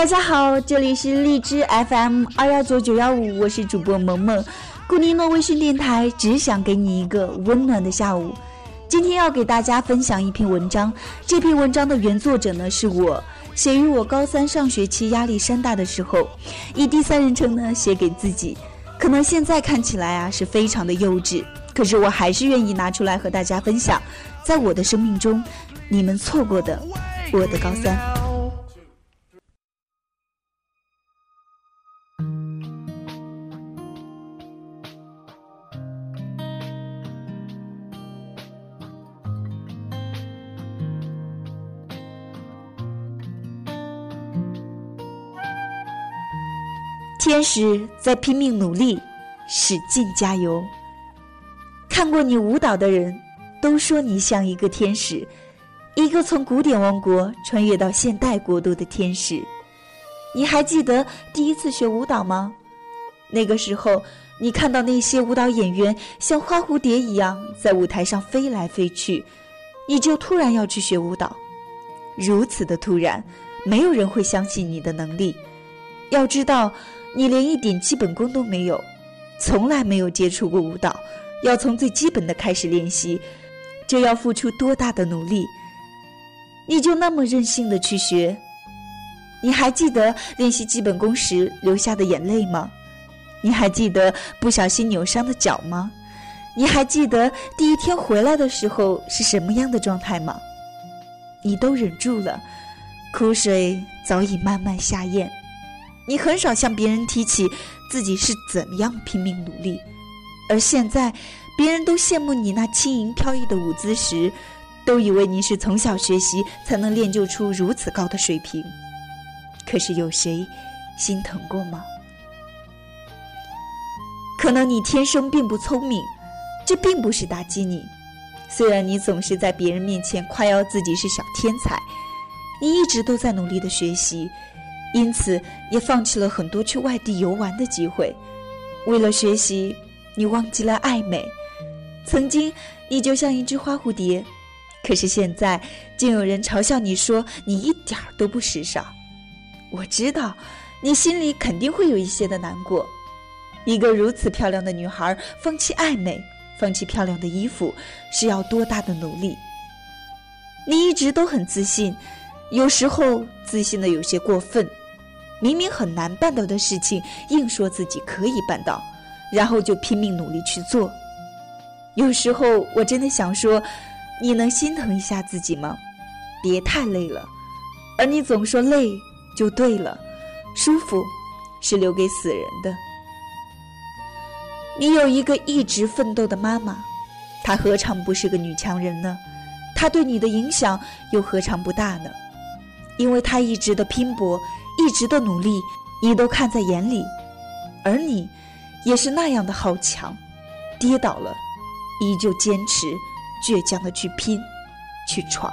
大家好，这里是荔枝 FM 二幺九九幺五，我是主播萌萌。古尼诺微醺电台只想给你一个温暖的下午。今天要给大家分享一篇文章，这篇文章的原作者呢是我，写于我高三上学期压力山大的时候，以第三人称呢写给自己。可能现在看起来啊是非常的幼稚，可是我还是愿意拿出来和大家分享，在我的生命中，你们错过的我的高三。天使在拼命努力，使劲加油。看过你舞蹈的人，都说你像一个天使，一个从古典王国穿越到现代国度的天使。你还记得第一次学舞蹈吗？那个时候，你看到那些舞蹈演员像花蝴蝶一样在舞台上飞来飞去，你就突然要去学舞蹈。如此的突然，没有人会相信你的能力。要知道。你连一点基本功都没有，从来没有接触过舞蹈，要从最基本的开始练习，这要付出多大的努力？你就那么任性的去学？你还记得练习基本功时流下的眼泪吗？你还记得不小心扭伤的脚吗？你还记得第一天回来的时候是什么样的状态吗？你都忍住了，苦水早已慢慢下咽。你很少向别人提起自己是怎样拼命努力，而现在，别人都羡慕你那轻盈飘逸的舞姿时，都以为你是从小学习才能练就出如此高的水平。可是有谁心疼过吗？可能你天生并不聪明，这并不是打击你。虽然你总是在别人面前夸耀自己是小天才，你一直都在努力的学习。因此，也放弃了很多去外地游玩的机会。为了学习，你忘记了爱美。曾经，你就像一只花蝴蝶，可是现在，竟有人嘲笑你说你一点儿都不时尚。我知道，你心里肯定会有一些的难过。一个如此漂亮的女孩，放弃爱美，放弃漂亮的衣服，是要多大的努力？你一直都很自信，有时候自信的有些过分。明明很难办到的事情，硬说自己可以办到，然后就拼命努力去做。有时候我真的想说，你能心疼一下自己吗？别太累了。而你总说累就对了，舒服是留给死人的。你有一个一直奋斗的妈妈，她何尝不是个女强人呢？她对你的影响又何尝不大呢？因为她一直的拼搏。一直的努力，你都看在眼里，而你，也是那样的好强，跌倒了，依旧坚持，倔强的去拼，去闯。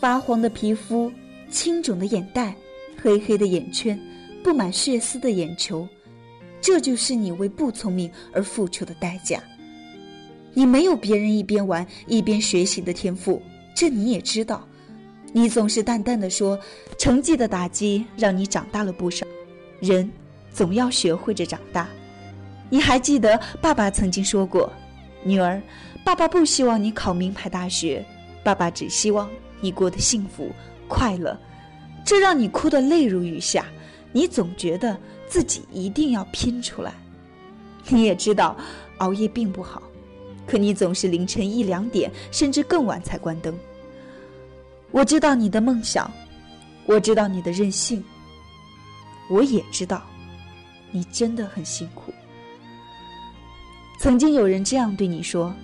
发黄的皮肤，青肿的眼袋，黑黑的眼圈，布满血丝的眼球，这就是你为不聪明而付出的代价。你没有别人一边玩一边学习的天赋，这你也知道。你总是淡淡的说，成绩的打击让你长大了不少。人总要学会着长大。你还记得爸爸曾经说过：“女儿，爸爸不希望你考名牌大学，爸爸只希望。”你过得幸福快乐，这让你哭得泪如雨下。你总觉得自己一定要拼出来。你也知道熬夜并不好，可你总是凌晨一两点甚至更晚才关灯。我知道你的梦想，我知道你的任性，我也知道你真的很辛苦。曾经有人这样对你说：“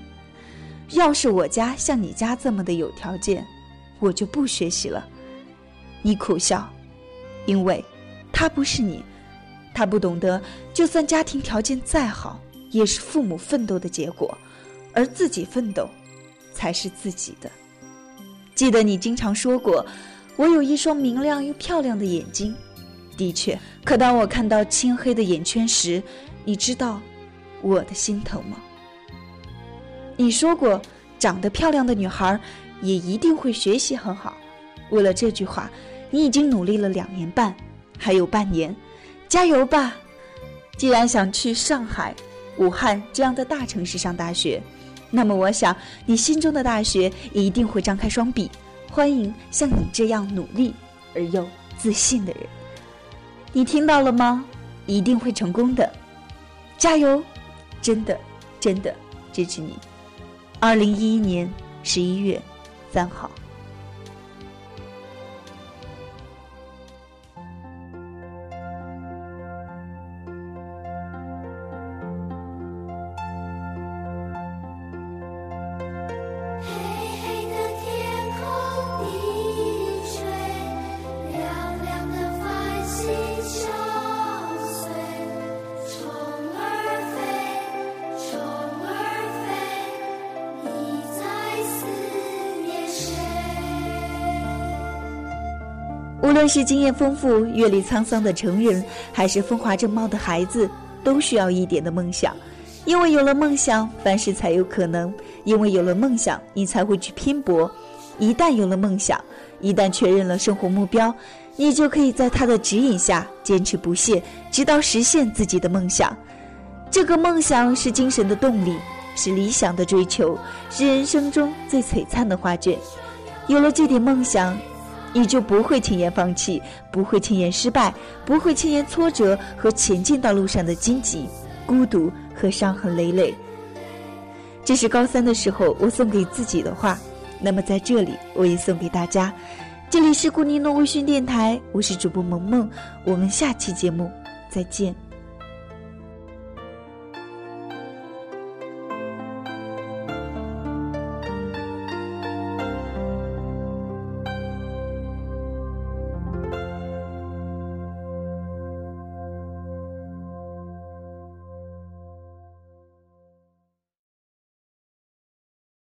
要是我家像你家这么的有条件。”我就不学习了，你苦笑，因为，他不是你，他不懂得，就算家庭条件再好，也是父母奋斗的结果，而自己奋斗，才是自己的。记得你经常说过，我有一双明亮又漂亮的眼睛，的确，可当我看到青黑的眼圈时，你知道我的心疼吗？你说过，长得漂亮的女孩。也一定会学习很好。为了这句话，你已经努力了两年半，还有半年，加油吧！既然想去上海、武汉这样的大城市上大学，那么我想你心中的大学一定会张开双臂，欢迎像你这样努力而又自信的人。你听到了吗？一定会成功的，加油！真的，真的支持你。二零一一年十一月。三号。无论是经验丰富、阅历沧桑的成人，还是风华正茂的孩子，都需要一点的梦想。因为有了梦想，凡事才有可能；因为有了梦想，你才会去拼搏。一旦有了梦想，一旦确认了生活目标，你就可以在他的指引下坚持不懈，直到实现自己的梦想。这个梦想是精神的动力，是理想的追求，是人生中最璀璨的画卷。有了这点梦想。你就不会轻言放弃，不会轻言失败，不会轻言挫折和前进道路上的荆棘、孤独和伤痕累累。这是高三的时候我送给自己的话，那么在这里我也送给大家。这里是古尼诺微醺电台，我是主播萌萌，我们下期节目再见。